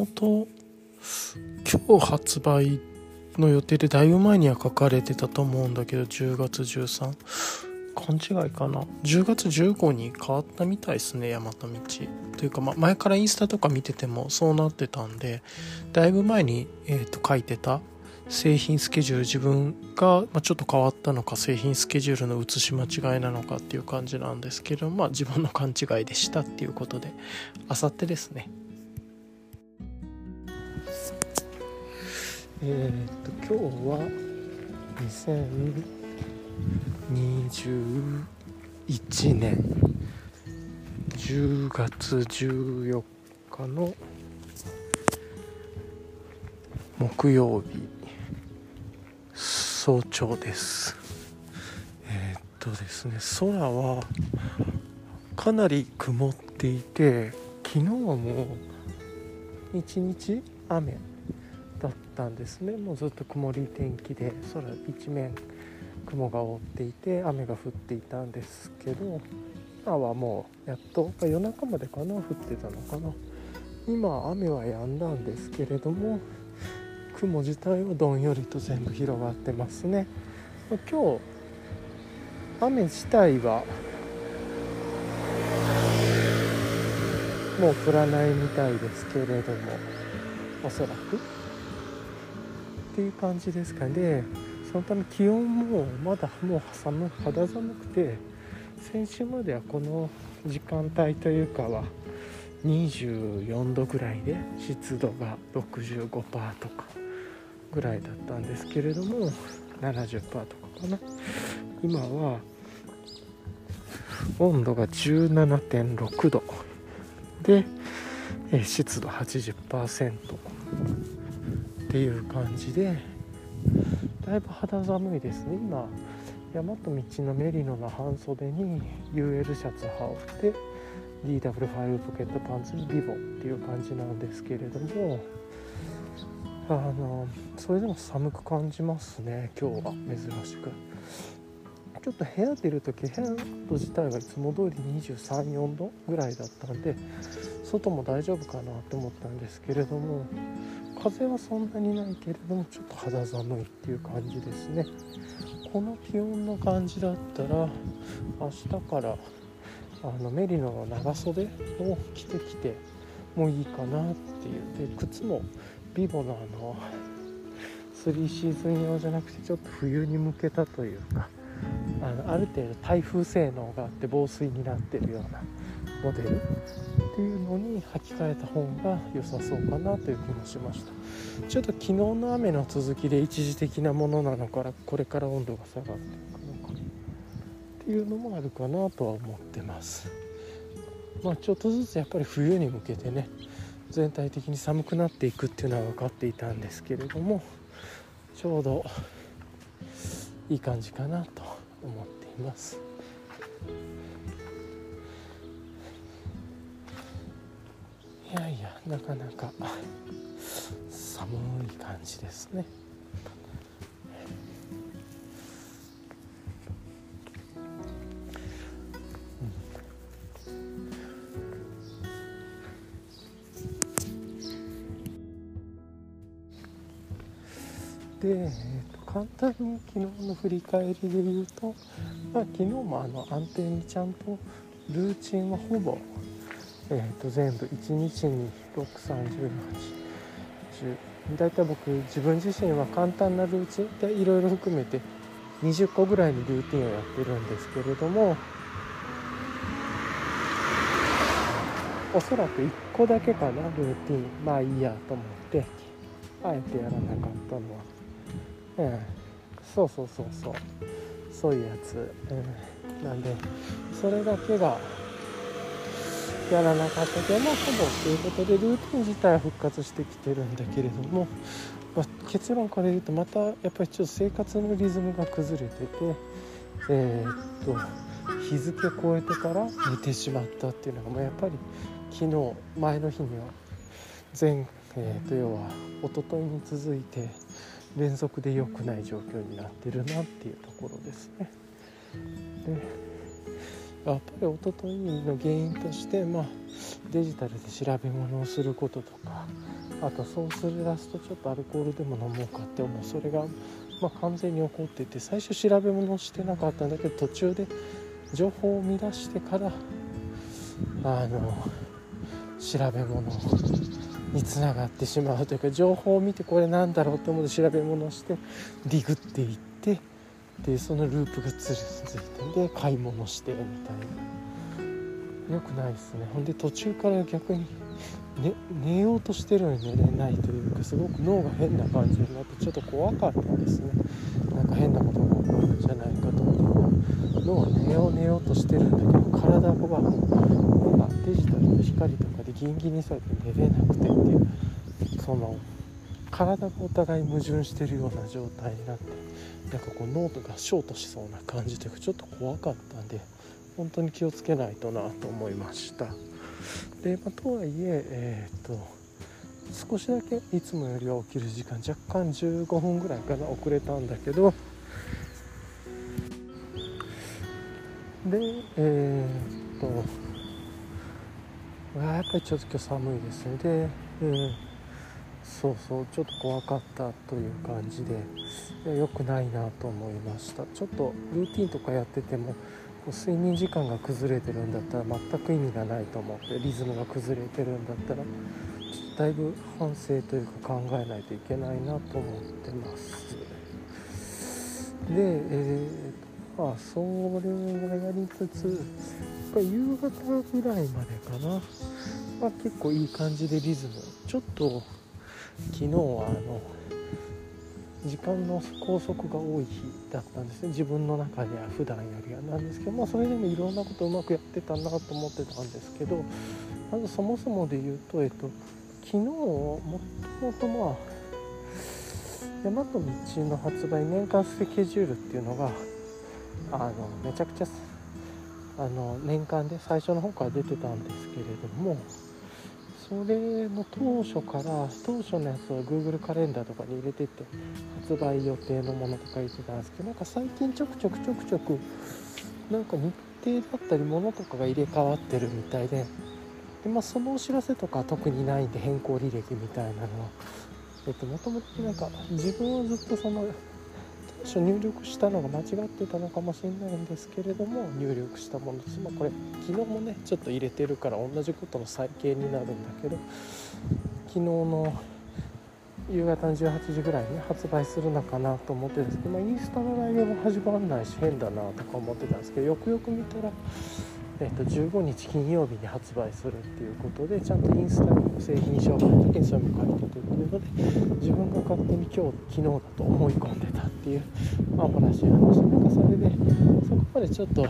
もと今日発売の予定でだいぶ前には書かれてたと思うんだけど10月13勘違いかな。10月15に変わったみたいですね大和道。というか、ま、前からインスタとか見ててもそうなってたんでだいぶ前に、えー、と書いてた。製品スケジュール自分が、まちょっと変わったのか製品スケジュールの写し間違いなのかっていう感じなんですけどまあ自分の勘違いでしたっていうことであさってですね。えー、っと今日は2021年10月14日の木曜日早朝ですえー、っとですね空はかなり曇っていて昨日も一日雨だったんですね。もうずっと曇り天気で空一面雲が覆っていて雨が降っていたんですけど今はもうやっと夜中までかな降ってたのかな。今雨は止んだんですけれども雲自体はどんよりと全部広がってますね。今日雨自体はもう降らないみたいですけれどもおそらく。っていう感じですかね。そのため気温もまだもう寒肌寒くて先週まではこの時間帯というかは24度ぐらいで湿度が65%とかぐらいだったんですけれども70%とかかな。今は温度が17.6度で湿度80%っていう感じでだいぶ肌寒いですね今。大和道のメリノの半袖に UL シャツ羽織って DW5 ポケットパンツにビボっていう感じなんですけれどもあのそれでも寒く感じますね今日は。珍しく。ちょっと部屋出る時部屋と自体はいつも通り234度ぐらいだったんで外も大丈夫かなと思ったんですけれども風はそんなにないけれどもちょっと肌寒いっていう感じですね。この気温の感じだったら明日からあのメリノの長袖を着てきてもいいかなっていう。で靴もビボのあの3シーズン用じゃなくてちょっと冬に向けたというかあのある程度台風性能があって防水になってるようなモデル。っていうのに履き替えた方が良さそうかなという気もしました。ちょっと昨日の雨の続きで一時的なものなのからこれから温度が下がっていくのかっていうのもあるかなとは思ってます。まあちょっとずつやっぱり冬に向けてね全体的に寒くなっていくっていうのは分かっていたんですけれどもちょうどいい感じかなと思っています。いやいやなかなか。寒い感じですね。で、えーと、簡単に昨日の振り返りで言うと、まあ、昨日もあの安定にちゃんとルーチンはほぼえー、と全部1日に63810大体僕自分自身は簡単なルーチンでいろいろ含めて20個ぐらいのルーティンをやってるんですけれどもおそらく1個だけかなルーティン。まあいいやと思ってあえてやらなかったのは、うん、そうそうそうそう。そういうやつ、うん、なんでそれだけがやらなかったけどまあほぼということでルーティン自体は復活してきてるんだけれども、まあ、結論から言うとまたやっぱりちょっと生活のリズムが崩れててえー、っと日付超えてから寝てしまったっていうのが、まあ、やっぱり昨日前の日には前、えー、と要は一昨日に続いて連続で良くない状況になってるなっていうところですね。でやっぱりおとといの原因としてまあデジタルで調べ物をすることとかあとそうするラスとちょっとアルコールでも飲もうかって思うそれが、まあ、完全に起こっていて最初調べ物をしてなかったんだけど途中で情報を見出してからあの調べ物につながってしまうというか情報を見てこれなんだろうと思って調べ物をしてディグっていってでそのループがつついてで買い物してみたいな。よくないですね。ほんで途中から逆に、ね、寝ようとしてるのに寝れないというかすごく脳が変な感じになってちょっと怖かったですね。なんか変なことが起こるんじゃないかと思って脳は寝よう寝ようとしてるんだけど体がもう今デジタルの光とかでギンギンにされて寝れなくてっていうその体がお互い矛盾してるような状態になって。なんかこうノートがショートしそうな感じでちょっと怖かったんで本当に気をつけないとなと思いました。で、まあ、とはいええー、っと少しだけいつもよりは起きる時間若干15分ぐらいかな遅れたんだけど。でえー、っとやっぱりちょっと今日寒いですね。で、うんそうそうちょっと怖かったという感じで良くないなと思いました。ちょっとルーティンとかやっててもこう睡眠時間が崩れてるんだったら全く意味がないと思ってリズムが崩れてるんだったらだいぶ反省というか考えないといけないなと思ってます。でえー、まあそれをやりつつやっぱ夕方ぐらいまでかな、まあ、結構いい感じでリズムちょっと昨日はあの時間の拘束が多い日だったんですね。自分の中では普段よりはなんですけどまあそれでもいろんなことうまくやってたなと思ってたんですけどまずそもそもで言うとえっと昨日もともとまあ大和道の発売年間スケジュールっていうのがあのめちゃくちゃあの年間で最初の方から出てたんですけれどもそれの当初から当初のやつを Google カレンダーとかに入れてって発売予定のものとか言ってたんですけどなんか最近ちょくちょくちょくちょくなんか日程だったりものとかが入れ替わってるみたいでで、まあ、そのお知らせとか特にないんで変更履歴みたいなのはえっともともとなんか自分はずっとその入力したのが間違ってたのかもしれないんですけれども入力したものです、まあ、これ昨日もねちょっと入れてるから同じことの再建になるんだけど昨日の夕方の18時ぐらいに、ね、発売するのかなと思ってるんですけど、まあ、インスタの内容も始まらないし変だなとか思ってたんですけどよくよく見たらえっと、15日金曜日に発売するっていうことでちゃんとインスタに製品紹介の時にそれも書いててっていうので自分が勝手に今日昨日だと思い込んでたっていう、まあ、お話なんしてなんかそれでそこまでちょっと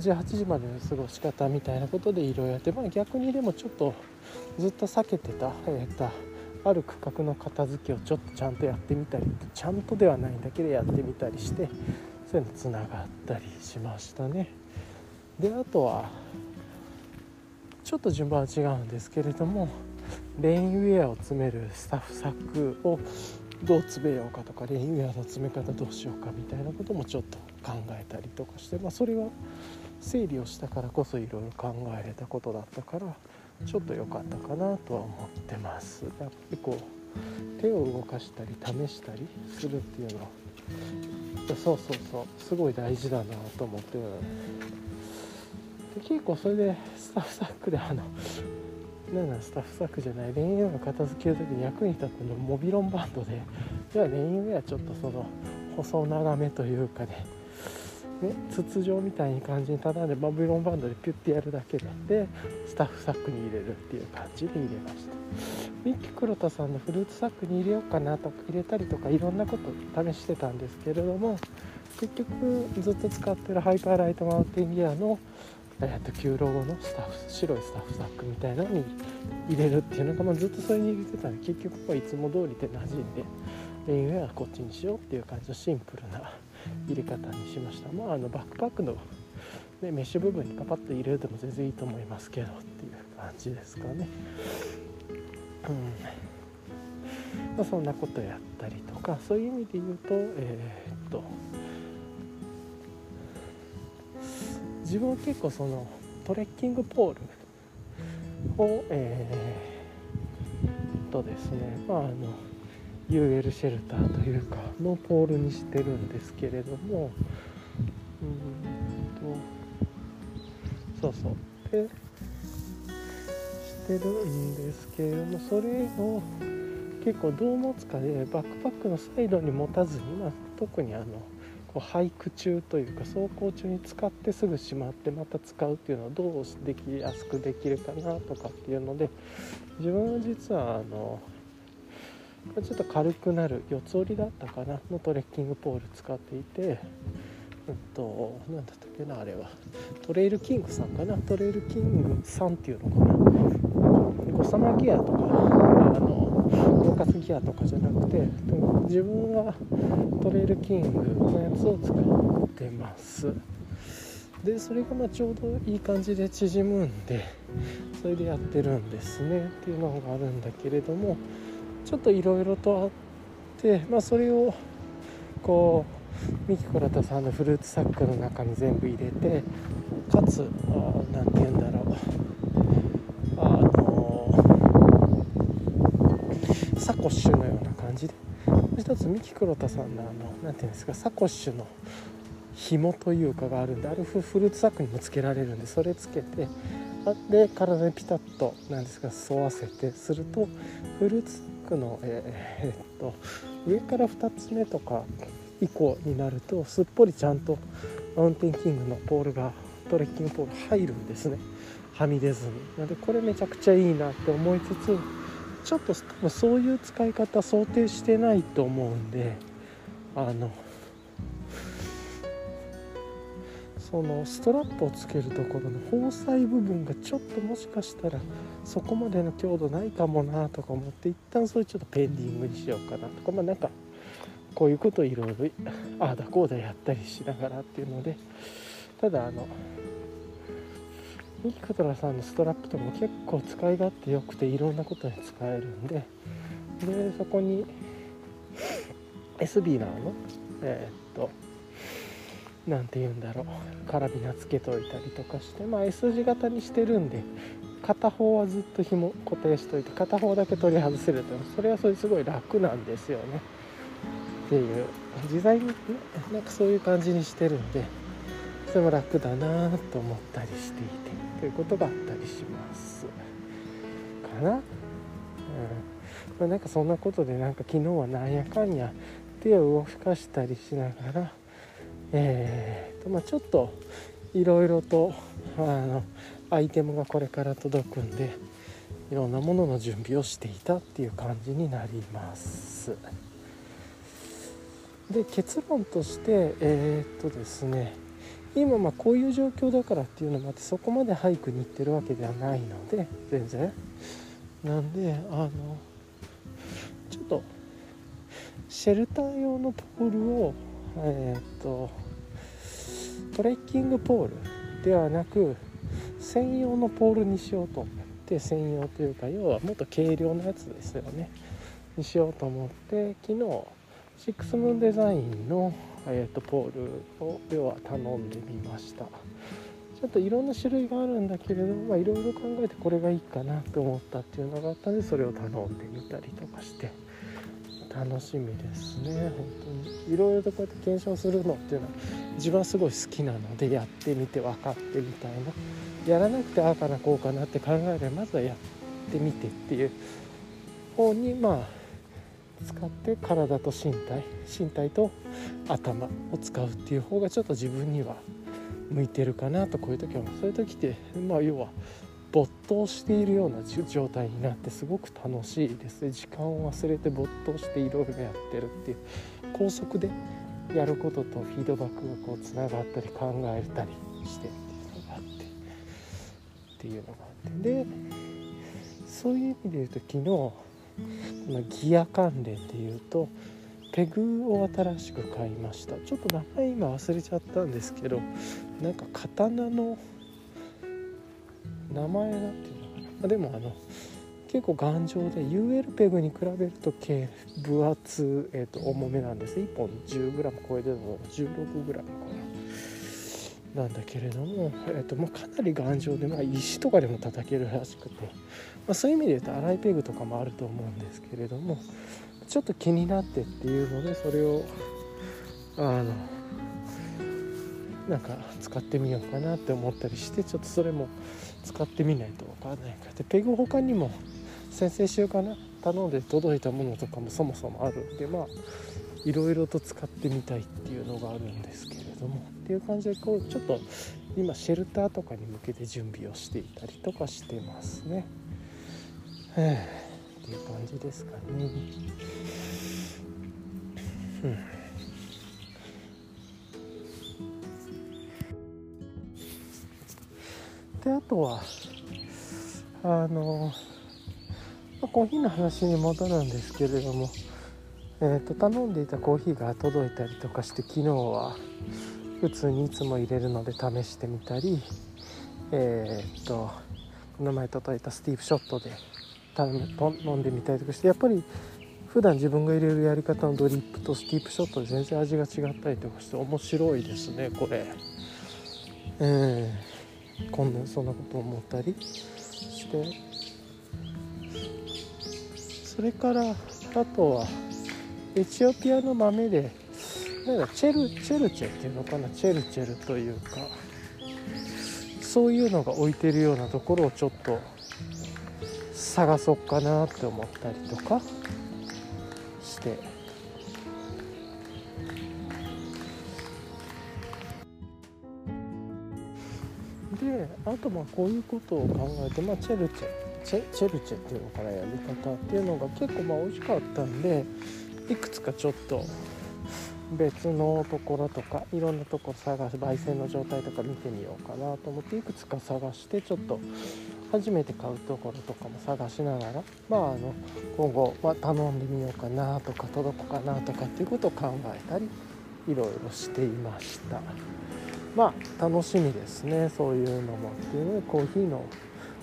18時までの過ごし方みたいなことでいろいろやって、まあ、逆にでもちょっとずっと避けてた、えー、とある区画の片付けをちょっとちゃんとやってみたりちゃんとではないんだけどやってみたりしてそういうのつながったりしましたね。であとはちょっと順番は違うんですけれどもレインウェアを詰めるスタッフサックをどう詰めようかとかレインウェアの詰め方どうしようかみたいなこともちょっと考えたりとかして、まあ、それは整理をしたからこそいろいろ考えれたことだったからちょっと良かったかなとは思ってます。やっぱりこう手を動かしたり試したりするっていうのはそうそうそうすごい大事だなと思ってで結構それでスタッフサックであのなんだスタッフサックじゃないレインウェア片付ける時に役に立ったのモビロンバンドでじゃあレインウェアちょっとその細長めというかねね、筒状みたいに感じに畳んでモビロンバンドでピュッてやるだけででスタッフサックに入れるっていう感じで入れました。ミッキー黒田さんのフルーツサックに入れようかなとか入れたりとかいろんなこと試してたんですけれども結局ずっと使ってる Hyperlite Mountain Gear のえー、と旧ロゴのスタッフ白いスタッフサックみたいなのに入れるっていうのが、まあ、ずっとそれに入れてたんで結局はいつも通りで馴染んでレインウェアはこっちにしようっていう感じのシンプルな入れ方にしました。まああのバックパックの、ね、メッシュ部分にパパッと入れるでも全然いいと思いますけどっていう感じですかね。うん。まあ、そんなことやったりとかそういう意味で言うとえー、っと自分は結構そのトレッキングポールをえー、とですねまああの UL シェルターというかのポールにしてるんですけれどもうんとそうそう。でしてるんですけれどもそれを結構どう持つかでバックパックのサイドに持たずに、まあ、特にあのこう俳句中というか走行中に使ってすぐしまってまた使うっていうのはどうできやすくできるかなとかっていうので自分は実はあのちょっと軽くなる四つ折りだったかなのトレッキングポール使っていてうんと何だったっけなあれは。トレイルキングさんかな？トレイルキングさんっていうのかな？ゴサマギアとかあの分割ギアとかじゃなくて自分はトレイルキングのやつを使ってます。でそれがまちょうどいい感じで縮むんでそれでやってるんですね。っていうのがあるんだけれどもちょっといろいろとあって、まあ、それをこうミキコラタさんのフルーツサックの中に全部入れてかつ何て言うんだろう。あのサコッシュのような感じで一つミキクロタさんのあの何て言うんですかサコッシュの紐というかがあるんであるフルーツサックにもつけられるんでそれつけてで体にピタッとなんですか沿わせてするとフルーツサックのえー、えー、っと上から2つ目とか以降になるとすっぽりちゃんとマウンテンキングのポールがトレッキングポール入るんですね。はみ出ずに。なのでこれめちゃくちゃいいなって思いつつちょっと多分そういう使い方想定してないと思うんであのそのストラップをつけるところの縫製部分がちょっともしかしたらそこまでの強度ないかもなとか思って一旦それちょっとペンディングにしようかなとかまあなんかこういうことをいろいろああだこうだやったりしながらっていうのでただあのミキコトラさんのストラップとかも結構使い勝手良くていろんなことに使えるんででそこに S ビーナーのえー、っと何て言うんだろうカラビナつけといたりとかしてまあ S 字型にしてるんで片方はずっと紐固定しといて片方だけ取り外せるとそれはそれすごい楽なんですよね。っていう自在にねなんかそういう感じにしてるんでそれも楽だなと思ったりしていて。ということがあったりします。かな、うん。まあ、なんかそんなことでなんか昨日はなんやかんや手を動かしたりしながらえーとまあ、ちょっといろいろとあのアイテムがこれから届くんでいろんなものの準備をしていたっていう感じになります。で結論としてえー、っとですね今まあこういう状況だからっていうのもあってそこまで俳句に行ってるわけではないので全然。なんであのちょっとシェルター用のポールをえ、っとトレッキングポールではなく専用のポールにしようと思って専用というか要はもっと軽量なやつですよね。にしようと思って昨日シックスムーンデザインの、えーと、ポールを要は頼んでみました。ちょっといろんな種類があるんだけれども、いろいろ考えてこれがいいかなと思ったっていうのがあったんでそれを頼んでみたりとかして楽しみですね本当に。いろいろとこうやって検証するのっていうのは自分はすごい好きなのでやってみて分かってみたいな。やらなくてああかなこうかなって考えればまずはやってみてっていう方にまあ使って体と身体身体と頭を使うっていう方がちょっと自分には向いてるかなとこういう時は。そういう時ってまあ要は没頭しているような状態になってすごく楽しいです。ね時間を忘れて没頭していろいろやってるっていう。高速でやることとフィードバックがこうつながったり考えたりしてっていうのがあって。っていうのがあって。でそういう意味で言うと昨日ギア関連で言うとペグを新しく買いました。ちょっと名前今忘れちゃったんですけどなんか刀の名前なんていうのかな。までもあの結構頑丈で UL ペグに比べると軽分厚、えーと、重めなんです。1本 10g 超えてるの 16g かな。なんだけれども、えーとまあ、かなり頑丈で、まあ、石とかでも叩けるらしくて、まあ、そういう意味で言うと粗いペグとかもあると思うんですけれどもちょっと気になってっていうのでそれをあのなんか使ってみようかなって思ったりしてちょっとそれも使ってみないと分からないか。でペグ他にも先々週かな。頼んで届いたものとかもそもそもあるんでまあいろいろと使ってみたいっていうのがあるんですけどれどもっていう感じでこうちょっと今シェルターとかに向けて準備をしていたりとかしてますね。っていう感じですかね。うんであとはあの、まあ、コーヒーの話に戻るんですけれども、えーと、頼んでいたコーヒーが届いたりとかして昨日は普通にいつも入れるので試してみたりえっ、ー、とこの前届いたスティーブショットで飲んでみたりとかしてやっぱり普段自分が入れるやり方のドリップとスティープショットで全然味が違ったりとかして面白いですねこれ。えーこんなそんなこと思ったりしてそれからあとはエチオピアの豆でなんかチェルチェルチェっていうのかな？チェルチェルというかそういうのが置いてるようなところをちょっと探そうかなって思ったりとかして。であとまあこういうことを考えて、まあ、チェルチェチェチェルチェっていうのかなやり方っていうのが結構まあ美味しかったんでいくつかちょっと別のところとかいろんなとこ探す焙煎の状態とか見てみようかなと思っていくつか探してちょっと初めて買うところとかも探しながらまああの今後、ま、頼んでみようかなとか届くかなとかっていうことを考えたりいろいろしていました。まあ楽しみですねそういうのもっていうのでコーヒーの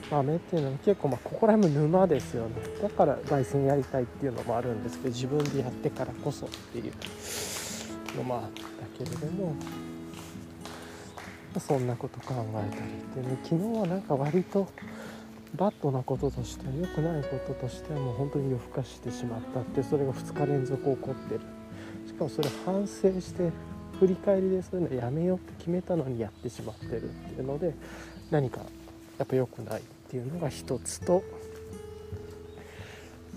豆っていうのは結構まあここら辺も沼ですよね。だから焙煎やりたいっていうのもあるんですけど自分でやってからこそっていうのもあったけれどもそんなこと考えたりっていうね昨日はなんか割とバッドなこととしては良くないこととしてはもう本当に夜更かしてしまったってそれが2日連続起こってる。しかもそれ反省して振り返りでそういうのやめようって決めたのにやってしまってるっていうので何かやっぱ良くないっていうのが一つと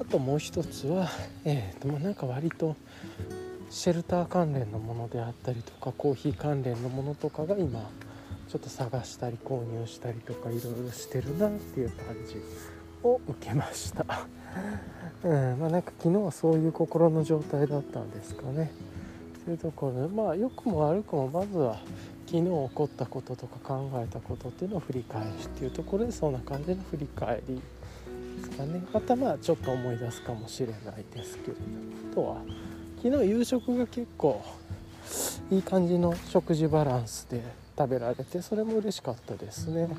あともう一つは、えー、ともなんか割とシェルター関連のものであったりとかコーヒー関連のものとかが今ちょっと探したり購入したりとかいろいろしてるなっていう感じを受けました。うんまあなんか昨日はそういう心の状態だったんですかね。というところでまあ良くも悪くもまずは昨日起こったこととか考えたことっていうのを振り返るっていうところでそんな感じの振り返りですかね。またまあちょっと思い出すかもしれないですけれどあとは昨日夕食が結構いい感じの食事バランスで食べられてそれも嬉しかったですね、うん、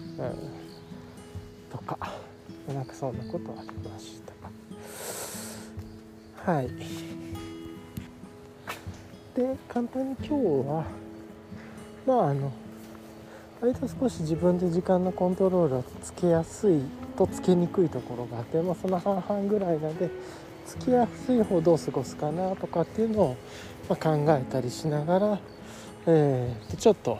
とかなんかそんなことありました。はい。で簡単に今日はまああの割と少し自分で時間のコントロールをつけやすいとつけにくいところがあって、まあ、その半々ぐらいなんでつきやすい方どう過ごすかなとかっていうのを、ま考えたりしながら、えー、ちょっと、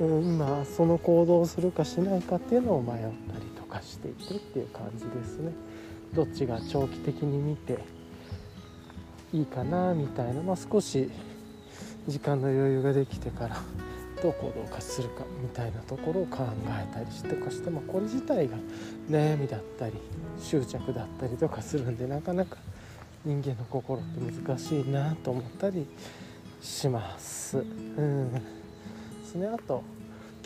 うん、今その行動をするかしないかっていうのを迷ったりとかしていてっていう感じですね。どっちが長期的に見ていいかなみたいな、まあ、少し時間の余裕ができてからどう行動化するかみたいなところを考えたりしてかして、まあ、これ自体が悩みだったり執着だったりとかするんでなかなか人間の心って難しいなと思ったりします。うんですね、あと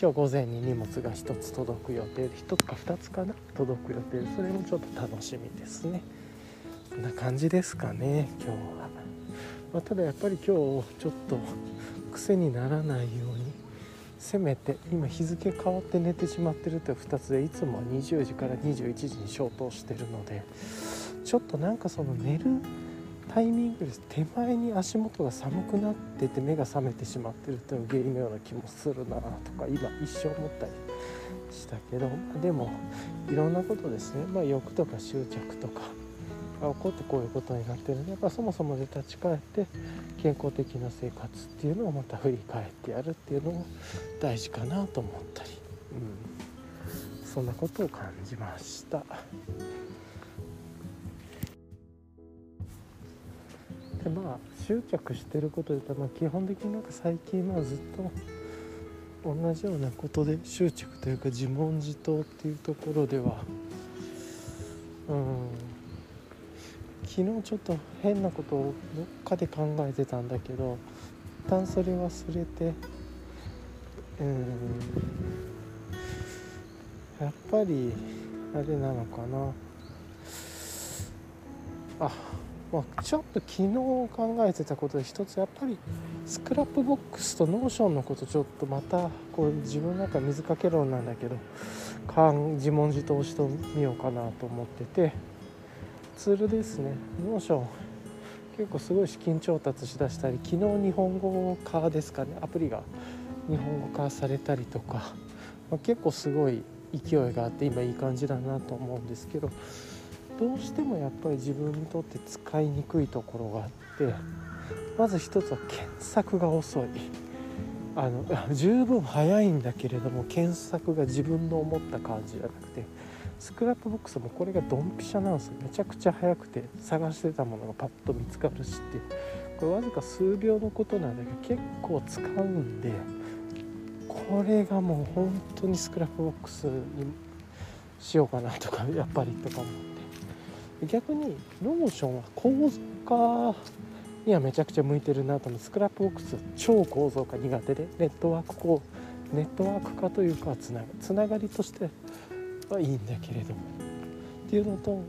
今日午前に荷物が1つ届く予定で1つか2つかな届く予定でそれもちょっと楽しみですね。こんな感じですかね今日は、まあ、ただやっぱり今日ちょっと癖にならないようにせめて今日付変わって寝てしまってるという2つでいつも20時から21時に消灯してるのでちょっとなんかその寝るタイミングです。手前に足元が寒くなってて目が覚めてしまってるっていうのが原因のような気もするなとか今一生思ったりしたけど、でもいろんなことですね、まあ、欲とか執着とかが起こってこういうことになってるんでやっぱそもそもで立ち返って健康的な生活っていうのをまた振り返ってやるっていうのも大事かなと思ったり、うん、そんなことを感じました。でまあ執着してることで言ったら、まあ、基本的になんか最近はずっと同じようなことで執着というか自問自答っていうところではうん。昨日ちょっと変なことをどっかで考えてたんだけど一旦それ忘れてうんやっぱりあれなのかな。あまあ、ちょっと昨日考えてたことで一つやっぱり Scrapbox と Notion のことちょっとまたこう自分の中水かけ論なんだけど自問自答してみようかなと思ってて。ツールですね。 Notion 結構すごい資金調達しだしたり昨日日本語化ですかね。アプリが日本語化されたりとか、まあ、結構すごい勢いがあって今いい感じだなと思うんですけどどうしてもやっぱり自分にとって使いにくいところがあってまず一つは検索が遅い。あの十分早いんだけれども検索が自分の思った感じじゃなくて Scrapbox もこれがドンピシャなんですよ。めちゃくちゃ早くて探してたものがパッと見つかるしってこれわずか数秒のことなんだけど結構使うんでこれがもう本当に Scrapbox にしようかなとかやっぱりとか思って。逆にローションは構造化にはめちゃくちゃ向いてるなと思う Scrapbox 超構造化苦手でネットワークこうネットワーク化というかつながつながりとしてはいいんだけれども。っていうのと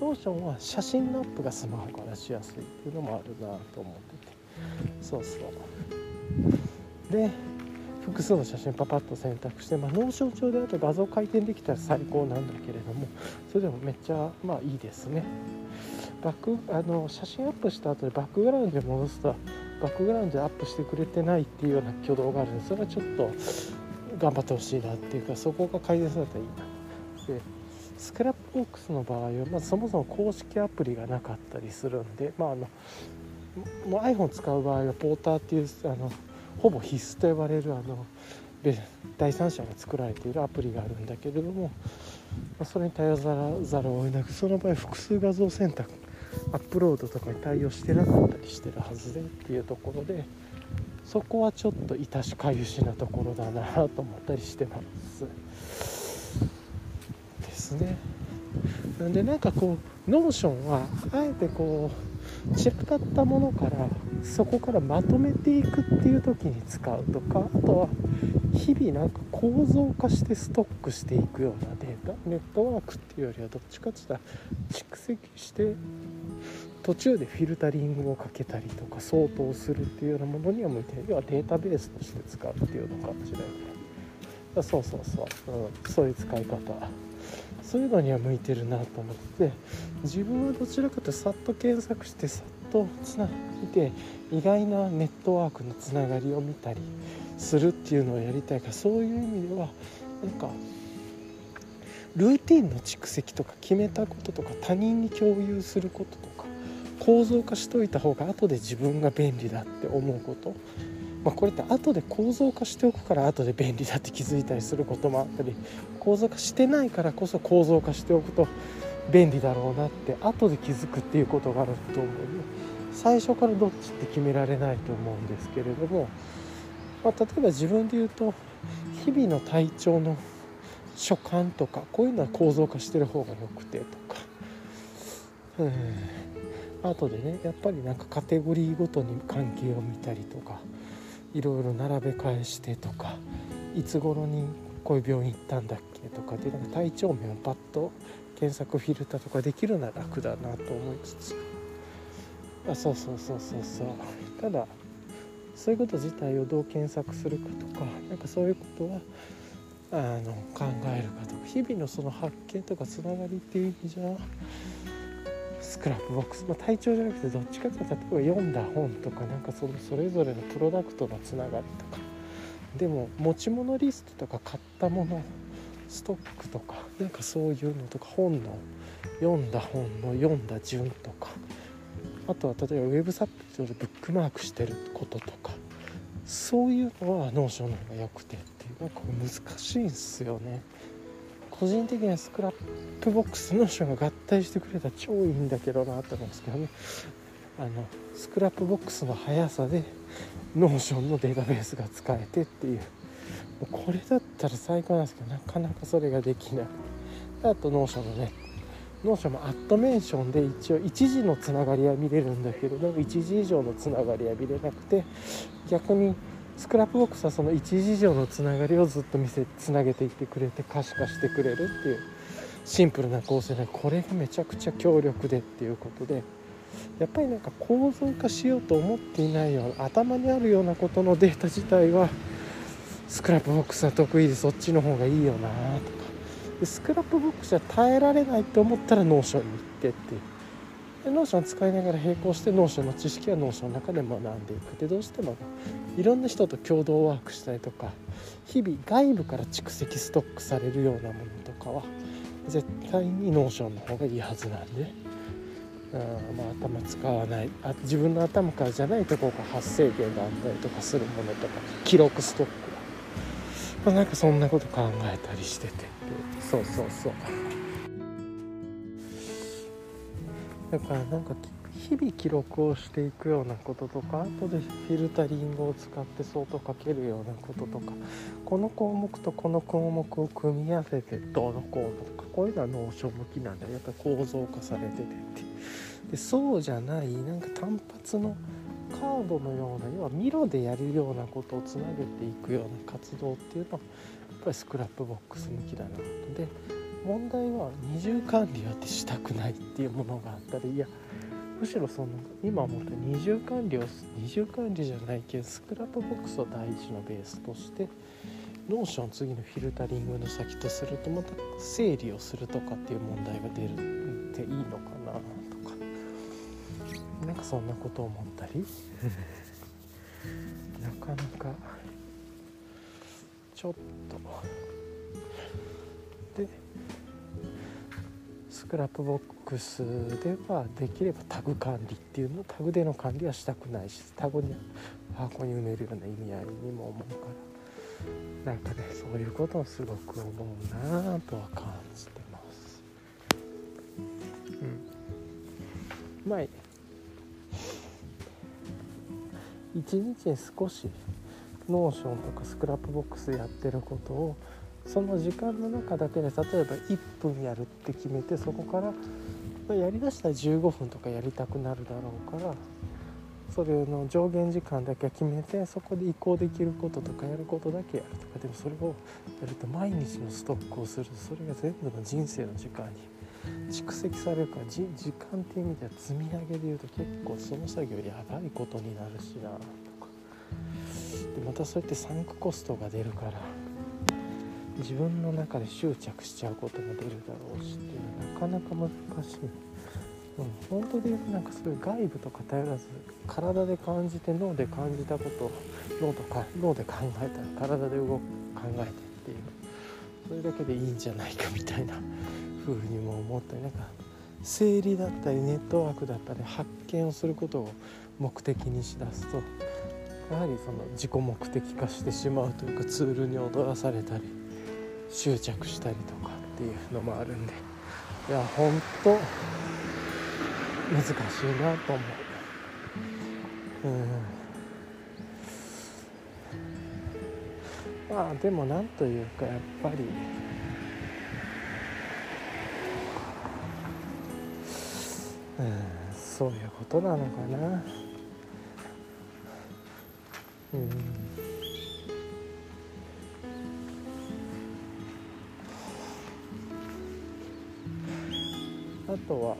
ローションは写真のアップがスマホからしやすいっていうのもあるなと思ってて。そうそう。で複数の写真パパッと選択して、まあ、 Notion 上であと画像回転できたら最高なんだけれどもそれでもめっちゃまあいいですね。バックあの写真アップした後でバックグラウンドで戻すとバックグラウンドでアップしてくれてないっていうような挙動があるのでそれはちょっと頑張ってほしいなっていうかそこが改善されたらいいな。 Scrapbox の場合は、まずそもそも公式アプリがなかったりするんで、まあ、あのもう iPhone 使う場合はポーターっていうあのほぼ必須と呼ばれるあの第三者が作られているアプリがあるんだけれども、まあ、それに頼らざるを得なくその場合複数画像選択アップロードとかに対応してなかったりしてるはずでっていうところでそこはちょっといたしかゆしなところだなと思ったりしてます。ですね。なんでなんかこう Notion はあえてこう散らかったものからそこからまとめていくっていう時に使うとかあとは日々なんか構造化してストックしていくようなデータネットワークっていうよりはどっちかって言ったら蓄積して途中でフィルタリングをかけたりとかソートするっていうようなものには向いて要はデータベースとして使うっていうような感じだよね。そうそうそう、うん、そういう使い方。そういうのには向いてるなと思って自分はどちらかというとさっと検索してさっとつな見て意外なネットワークのつながりを見たりするっていうのをやりたいからそういう意味ではなんかルーティンの蓄積とか決めたこととか他人に共有することとか構造化しといた方が後で自分が便利だって思うこと。まあ、これって後で構造化しておくから後で便利だって気づいたりすることもあったり構造化してないからこそ構造化しておくと便利だろうなって後で気づくっていうことがあると思う最初からどっちって決められないと思うんですけれども、まあ、例えば自分で言うと日々の体調の所感とかこういうのは構造化してる方がよくてとか。うん。後でねやっぱりなんかカテゴリーごとに関係を見たりとかいろいろ並べ替えしてとかいつ頃にこういう病院行ったんだっけとかでなんか体調面をパッと検索フィルターとかできるなら楽だなと思いつつ。あそうそうそうそうそう。ただそういうこと自体をどう検索するかとかなんかそういうことはあの考えるかとか日々のその発見とかつながりっていう意味じゃ Scrapbox、まあ、体調じゃなくてどっちかというと例えば読んだ本とかなんかそのそれぞれのプロダクトのつながりとかでも持ち物リストとか買ったものストックとかなんかそういうのとか本の読んだ本の読んだ順とかあとは例えばウェブサイトでブックマークしてることとかそういうのは Notionの方が良くてっていうなんか難しいんすよね。個人的にはスクラップボックスノーションが合体してくれたら超いいんだけどなと思うんですけどね。あのScrapboxの速さで Notionのデータベースが使えてっていう。これだったら最高なんですけどなかなかそれができなくてあと Notionのね Notionもアットメンションで一応1次のつながりは見れるんだけどでも1次以上のつながりは見れなくて逆に Scrapboxはその1次以上のつながりをずっと見せつなげていってくれて可視化してくれるっていうシンプルな構成でこれがめちゃくちゃ強力でっていうことでやっぱりなんか構造化しようと思っていないような頭にあるようなことのデータ自体は Scrapboxは得意でそっちの方がいいよなとか。で Scrapboxは耐えられないと思ったら Notionに行ってっていう。で Notion使いながら並行して Notionの知識は Notionの中で学んでいく。でどうしてもいろんな人と共同ワークしたりとか日々外部から蓄積ストックされるようなものとかは絶対に Notionの方がいいはずなんで。あまあ、頭使わない。あ自分の頭からじゃないところが発生源があったりとかするものとか記録ストック。まあ、なんかそんなこと考えたりしてて。そうそうそう。だからなんか日々記録をしていくようなこととか後でフィルタリングを使ってソートかけるようなこととかこの項目とこの項目を組み合わせてどの項目かこういうのは脳書向きなんだやっぱり構造化されててってでそうじゃないなんか単発のカードのような要はミロでやるようなことをつなげていくような活動っていうのはやっぱりスクラップボックス向きだなで問題は二重管理はしたくないっていうものがあったりいやむしろその今思った二重管理を二重管理じゃないけど Scrapboxを第一のベースとして Notion次のフィルタリングの先とするとまた整理をするとかっていう問題が出るっていいのかな。なんかそんなこと思ったり？なかなか。ちょっと。でスクラップボックスではできればタグ管理っていうのタグでの管理はしたくないしタグに箱に埋めるような意味合いにも思うから。なんかねそういうことをすごく思うなぁとは感じてます。うん、まい1日に少し Notionとか Scrapbox やってることをその時間の中だけで例えば1分やるって決めてそこから、まやりだしたら15分とかやりたくなるだろうからそれの上限時間だけ決めてそこで移行できることとかやることだけやるとかでもそれをやると毎日のストックをする。それが全部の人生の時間に蓄積されるから時間っていう意味では積み上げでいうと結構その作業やばいことになるしな。とかでまたそうやってサンクコストが出るから自分の中で執着しちゃうことも出るだろうしっていうなかなか難しい、うん、本当で言うとなんかそういう外部とか頼らず体で感じて脳で感じたことを脳とか脳で考えたら体で動く考えてっていうそれだけでいいんじゃないかみたいな。風にも思ったりなんか生理だったりネットワークだったり発見をすることを目的にしだすとやはりその自己目的化してしまうというかツールに踊らされたり執着したりとかっていうのもあるんでいやほんと難しいなと思ううんまあでもなんというかやっぱりうんそういうことなのかな。うん。あとは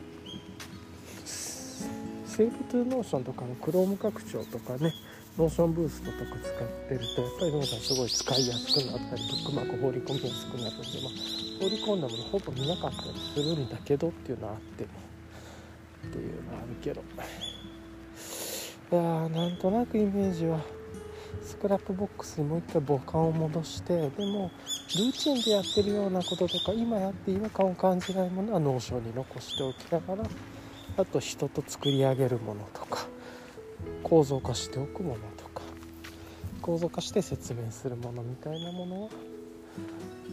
Save to Notion とかの Chrome 拡張とかね Notion Boost とか使ってるとやっぱり Notionすごい使いやすくなったりブックマーク放り込みやすくなるので、まあ、放り込んだものほぼ見なかったりするんだけどっていうのはあって。っていうのはあるけど。いやーなんとなくイメージは Scrapboxにもう一回母艦を戻してでもルーチンでやってるようなこととか今やって違和感を感じないものは Notionに残しておきながらあと人と作り上げるものとか構造化しておくものとか構造化して説明するものみたいなものは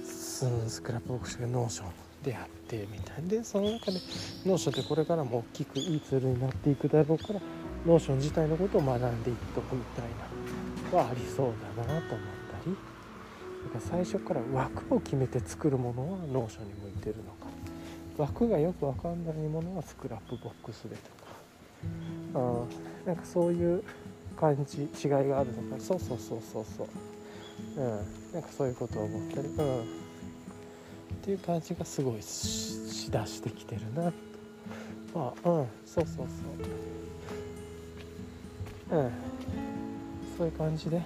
ScrapboxかNotionでやってみたいでその中で Notionってこれからも大きくいいツールになっていくだろうから Notion自体のことを学んでいっとくみたいなはありそうだなと思ったりだから最初から枠を決めて作るものは Notionに向いてるのか。枠がよく分かんないものはスクラップボックスでとか。あなんかそういう感じ違いがあるのか。そうそうそうそうそう。うん。なんかそういうことを思ったり。うん。っていう感じがすごいしだしてきてるな。まあうんそうそうそう。うん。そういう感じで、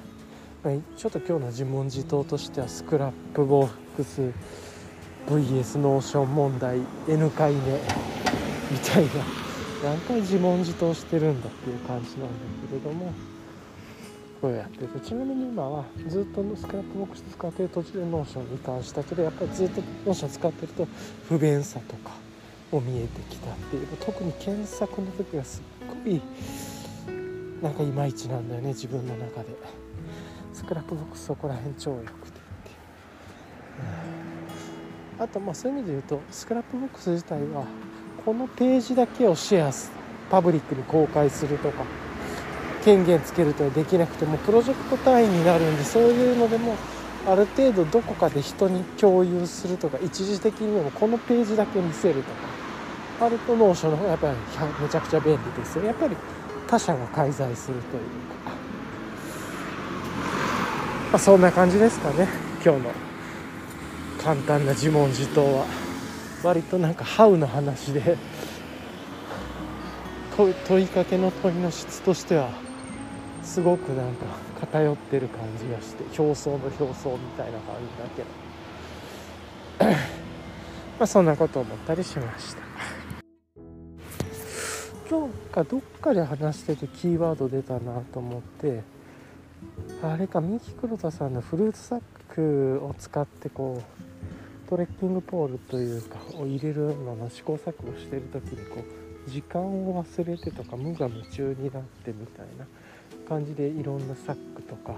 はい、ちょっと今日の自問自答としてはスクラップボックス VS ノーション問題 N 回目みたいな何回自問自答してるんだっていう感じなんだけれども。こうやっててちなみに今はずっと Scrapbox使ってる途中で Notionに移管したけどやっぱりずっと Notion使ってると不便さとかも見えてきたっていう特に検索の時はすっごいなんかいまいちなんだよね自分の中で。 Scrapboxそこら辺超良くてっていう、うん、あとまあそういう意味で言うとスクラップボックス自体はこのページだけをシェアパブリックに公開するとか権限つけるとできなくてもプロジェクト単位になるんでそういうのでもある程度どこかで人に共有するとか一時的にもこのページだけ見せるとかあると Notion の方がやっぱりめちゃくちゃ便利ですよ。やっぱり他者が介在するというか、まあ、そんな感じですかね。今日の簡単な自問自答は。割となんかハウの話で問いかけの問いの質としてはすごくなんか偏ってる感じがして表層の表層みたいな感じだけど。まあそんなこと思ったりしました。今日かどっかで話しててキーワード出たなと思ってあれか三木黒田さんのフルーツサックを使ってこうトレッキングポールというかを入れるのの試行錯誤してる時にこう時間を忘れてとか無我夢中になってみたいな。感じでいろんなサックとか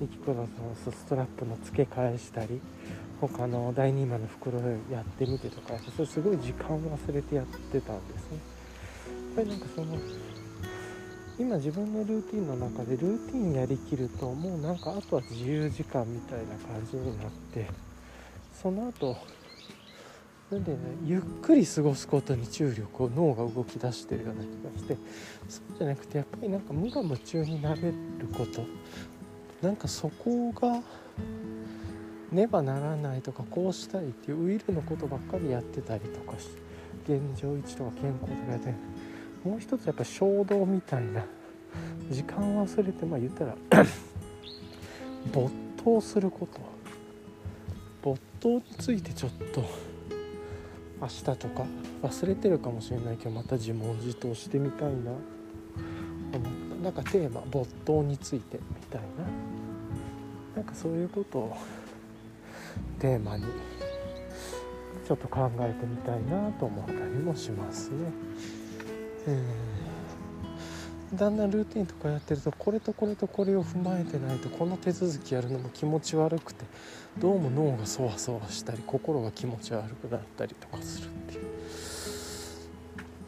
三木黒田さんのストラップの付け替えしたり他の第2マの袋やってみてとかそれすごい時間を忘れてやってたんですねやっ。ぱりなんかその今自分のルーティンの中でルーティンやりきるともうなんかあとは自由時間みたいな感じになってその後なんでねゆっくり過ごすことに注力を脳が動き出してるような気がしてそうじゃなくてやっぱりなんか無我夢中になれること。なんかそこがねばならないとかこうしたいっていうウィルのことばっかりやってたりとかし現状維持とか健康とかやってもう一つやっぱ衝動みたいな時間忘れてまあ言ったら没頭すること。没頭についてちょっと明日とか忘れてるかもしれないけどまた自問自答してみたいな。思った。なんかテーマ没頭についてみたいな。なんかそういうことをテーマにちょっと考えてみたいなと思ったりもしますね。だんだんルーティンとかやってるとこれとこれとこれを踏まえてないとこの手続きやるのも気持ち悪くてどうも脳がそわそわしたり心が気持ち悪くなったりとかするっていう。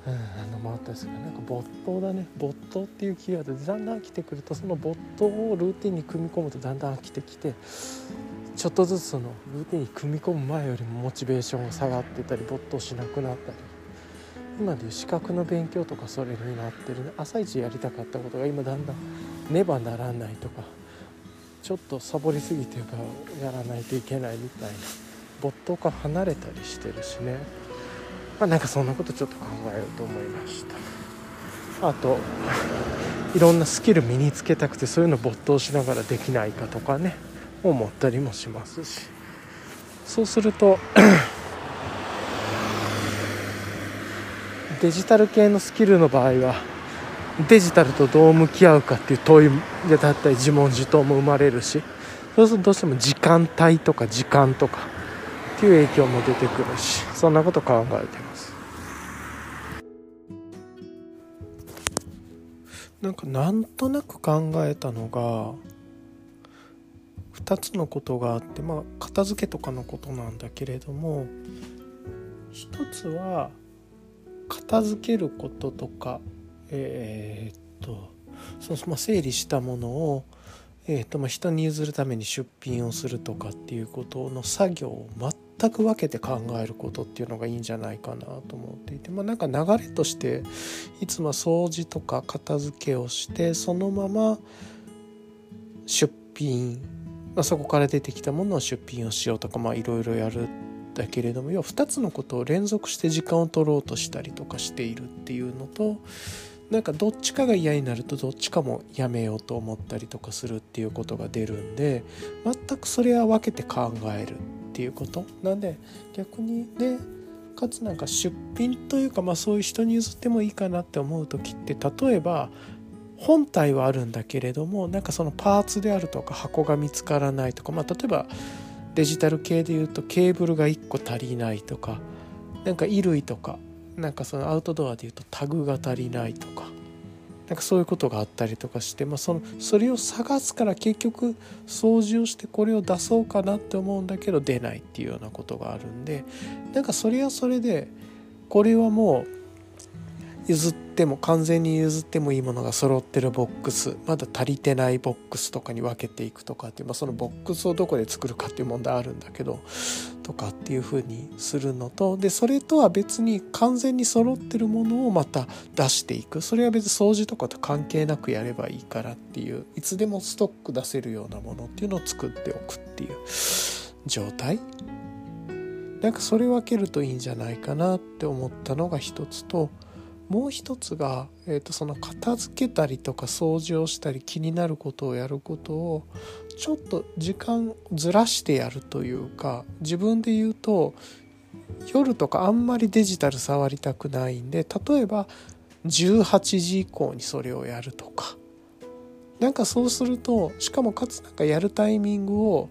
うん、のもあったりするなんか没頭だね没頭っていうキーワードでだんだん飽きてくるとその没頭をルーティンに組み込むとだんだん飽きてきてちょっとずつそのルーティンに組み込む前よりもモチベーションが下がってたり没頭しなくなったり今でいう資格の勉強とかそれになってる朝一やりたかったことが今だんだんねばならないとかちょっとサボりすぎてかやらないといけないみたいな没頭か離れたりしてるしね。まあなんかそんなことちょっと考えようと思いました。あといろんなスキル身につけたくてそういうの没頭しながらできないかとかね思ったりもしますし。そうするとデジタル系のスキルの場合はデジタルとどう向き合うかっていう問いだったり自問自答も生まれるしそうするとどうしても時間帯とか時間とかっていう影響も出てくるしそんなこと考えてます。なんかなんとなく考えたのが2つのことがあってまあ片付けとかのことなんだけれども一つは片付けることとかえー、っとそのまあ、整理したものを、えーとまあ、人に譲るために出品をするとかっていうことの作業を全く分けて考えることっていうのがいいんじゃないかなと思っていて、まあ、なんか流れとしていつも掃除とか片付けをしてそのまま出品、まあ、そこから出てきたものを出品をしようとかいろいろやるだけれども要は2つのことを連続して時間を取ろうとしたりとかしているっていうのとなんかどっちかが嫌になるとどっちかもやめようと思ったりとかするっていうことが出るんで全くそれは分けて考えるっていうこと。なんで逆にでかつなんか出品というかまあそういう人に譲ってもいいかなって思う時って例えば本体はあるんだけれどもなんかそのパーツであるとか箱が見つからないとかまあ例えばデジタル系でいうとケーブルが1個足りないとかなんか衣類とかなんかそのアウトドアでいうとタグが足りないとかなんかそういうことがあったりとかして、まあ、そのそれを探すから結局掃除をしてこれを出そうかなって思うんだけど出ないっていうようなことがあるんでなんかそれはそれでこれはもう譲っても完全に譲ってもいいものが揃ってるボックス。まだ足りてないボックスとかに分けていくとかっていう、まあ、そのボックスをどこで作るかっていう問題あるんだけどとかっていうふうにするのとでそれとは別に完全に揃ってるものをまた出していく。それは別に掃除とかと関係なくやればいいからっていういつでもストック出せるようなものっていうのを作っておくっていう状態。なんかそれ分けるといいんじゃないかなって思ったのが一つともう一つが、えーと、その片付けたりとか掃除をしたり気になることをやることをちょっと時間ずらしてやるというか自分で言うと夜とかあんまりデジタル触りたくないんで例えば18時以降にそれをやるとか。なんかそうするとしかもかつなんかやるタイミングを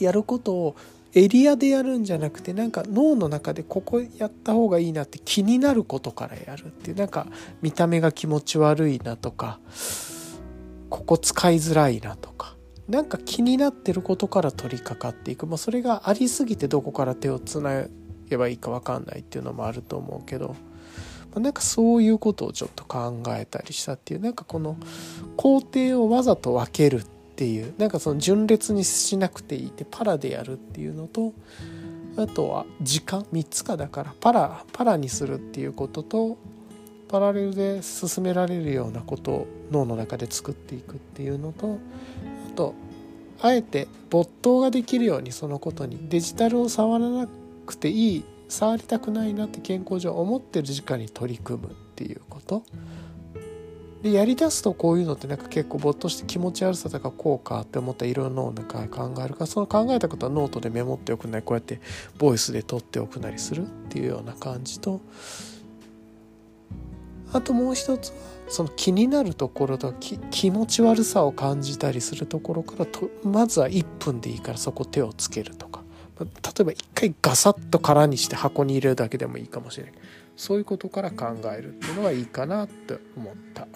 やることをエリアでやるんじゃなくてなんか脳の中でここやった方がいいなって気になることからやるっていうなんか見た目が気持ち悪いなとかここ使いづらいなとかなんか気になってることから取り掛かっていく、まあ、それがありすぎてどこから手をつなげばいいか分かんないっていうのもあると思うけど、まあ、なんかそういうことをちょっと考えたりしたっていうなんかこの工程をわざと分けるってていうなんかその順列にしなくていいってパラでやるっていうのとあとは時間3つかだからパラパラにするっていうこととパラレルで進められるようなことを脳の中で作っていくっていうのとあとあえて没頭ができるようにそのことにデジタルを触らなくていい触りたくないなって健康上思ってる時間に取り組むっていうこと。でやりだすとこういうのってなんか結構没頭して気持ち悪さとかこうかって思ったらいろんなのを考えるからその考えたことはノートでメモっておくなりこうやってボイスで撮っておくなりするっていうような感じと。あともう一つはその気になるところと気持ち悪さを感じたりするところからとまずは1分でいいからそこ手をつけるとか。例えば一回ガサッと空にして箱に入れるだけでもいいかもしれない。そういうことから考えるっていうのがいいかなって思った。